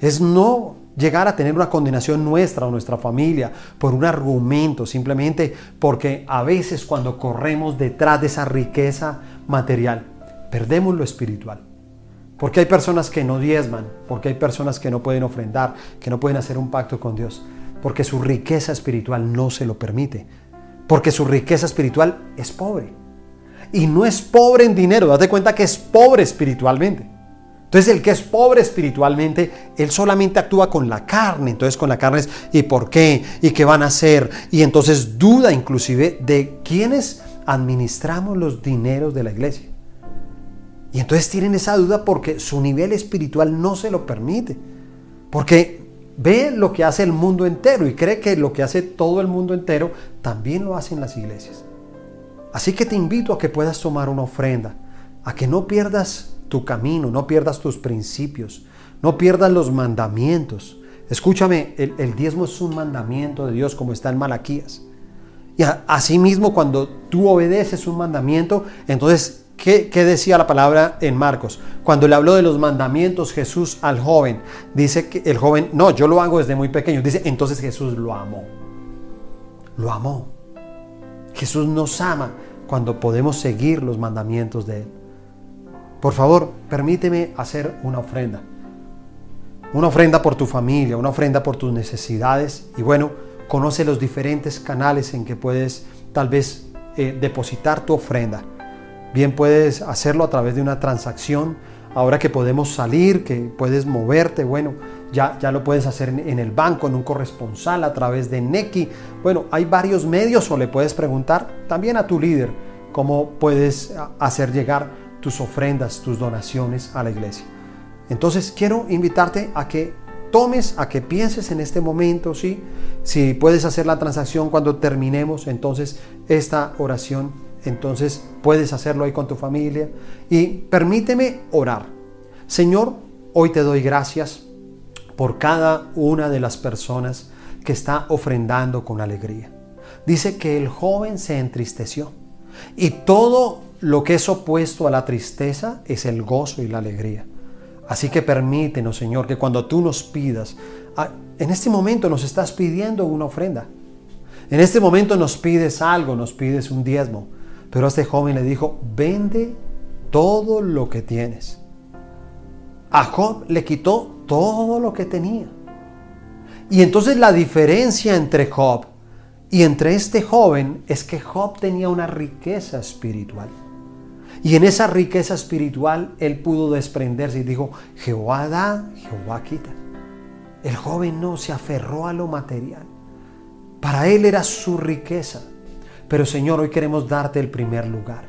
Es no llegar a tener una condenación nuestra o nuestra familia por un argumento, simplemente porque a veces cuando corremos detrás de esa riqueza material, perdemos lo espiritual. Porque hay personas que no diezman, porque hay personas que no pueden ofrendar, que no pueden hacer un pacto con Dios porque su riqueza espiritual no se lo permite, porque su riqueza espiritual es pobre. Y no es pobre en dinero, date cuenta que es pobre espiritualmente. Entonces el que es pobre espiritualmente, él solamente actúa con la carne. Entonces con la carne es, ¿y por qué? ¿Y qué van a hacer? Y entonces duda inclusive de quiénes administramos los dineros de la iglesia. Y entonces tienen esa duda porque su nivel espiritual no se lo permite. Porque ve lo que hace el mundo entero y cree que lo que hace todo el mundo entero también lo hacen las iglesias. Así que te invito a que puedas tomar una ofrenda, a que no pierdas tu camino, no pierdas tus principios, no pierdas los mandamientos. Escúchame, el, diezmo es un mandamiento de Dios como está en Malaquías. Y asimismo, cuando tú obedeces un mandamiento, entonces ¿Qué, decía la palabra en Marcos? Cuando le habló de los mandamientos Jesús al joven, dice que el joven, no, yo lo hago desde muy pequeño. Dice, entonces Jesús lo amó. Lo amó. Jesús nos ama cuando podemos seguir los mandamientos de Él. Por favor, permíteme hacer una ofrenda. Una ofrenda por tu familia, una ofrenda por tus necesidades. Y bueno, conoce los diferentes canales en que puedes tal vez eh, depositar tu ofrenda. Bien puedes hacerlo a través de una transacción. Ahora que podemos salir, que puedes moverte, bueno, ya, ya lo puedes hacer en, en el banco, en un corresponsal, a través de Neki. Bueno, hay varios medios o le puedes preguntar también a tu líder cómo puedes hacer llegar tus ofrendas, tus donaciones a la iglesia. Entonces quiero invitarte a que tomes, a que pienses en este momento, ¿sí? Si puedes hacer la transacción cuando terminemos, entonces esta oración, entonces puedes hacerlo ahí con tu familia. Y permíteme orar. Señor, hoy te doy gracias por cada una de las personas que está ofrendando con alegría. Dice que el joven se entristeció y todo lo que es opuesto a la tristeza es el gozo y la alegría. Así que permítenos, Señor, que cuando tú nos pidas, ah, en este momento nos estás pidiendo una ofrenda. En este momento nos pides algo, nos pides un diezmo. Pero este joven le dijo, vende todo lo que tienes. A Job le quitó todo lo que tenía. Y entonces la diferencia entre Job y entre este joven es que Job tenía una riqueza espiritual. Y en esa riqueza espiritual él pudo desprenderse y dijo, Jehová da, Jehová quita. El joven no se aferró a lo material. Para él era su riqueza. Pero Señor, hoy queremos darte el primer lugar.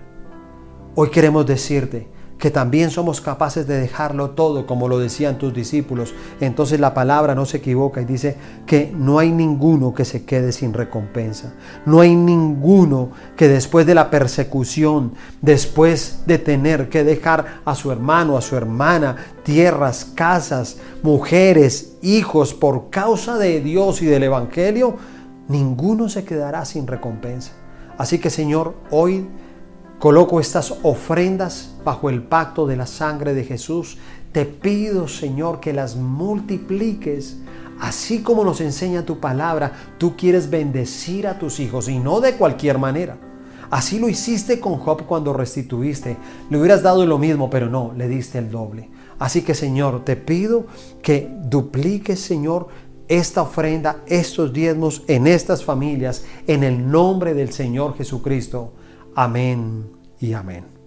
Hoy queremos decirte, que también somos capaces de dejarlo todo, como lo decían tus discípulos. Entonces la palabra no se equivoca y dice que no hay ninguno que se quede sin recompensa. No hay ninguno que después de la persecución, después de tener que dejar a su hermano, a su hermana, tierras, casas, mujeres, hijos, por causa de Dios y del Evangelio, ninguno se quedará sin recompensa. Así que Señor, hoy Coloco estas ofrendas bajo el pacto de la sangre de Jesús. Te pido, Señor, que las multipliques. Así como nos enseña tu palabra, tú quieres bendecir a tus hijos y no de cualquier manera. Así lo hiciste con Job cuando restituiste. Le hubieras dado lo mismo, pero no, le diste el doble. Así que Señor, te pido que dupliques, Señor, esta ofrenda, estos diezmos en estas familias, en el nombre del Señor Jesucristo. Amén y amén.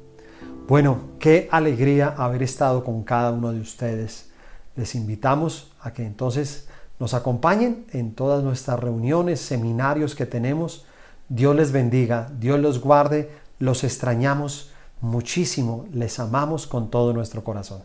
Bueno, qué alegría haber estado con cada uno de ustedes. Les invitamos a que entonces nos acompañen en todas nuestras reuniones, seminarios que tenemos. Dios les bendiga, Dios los guarde, los extrañamos muchísimo, les amamos con todo nuestro corazón.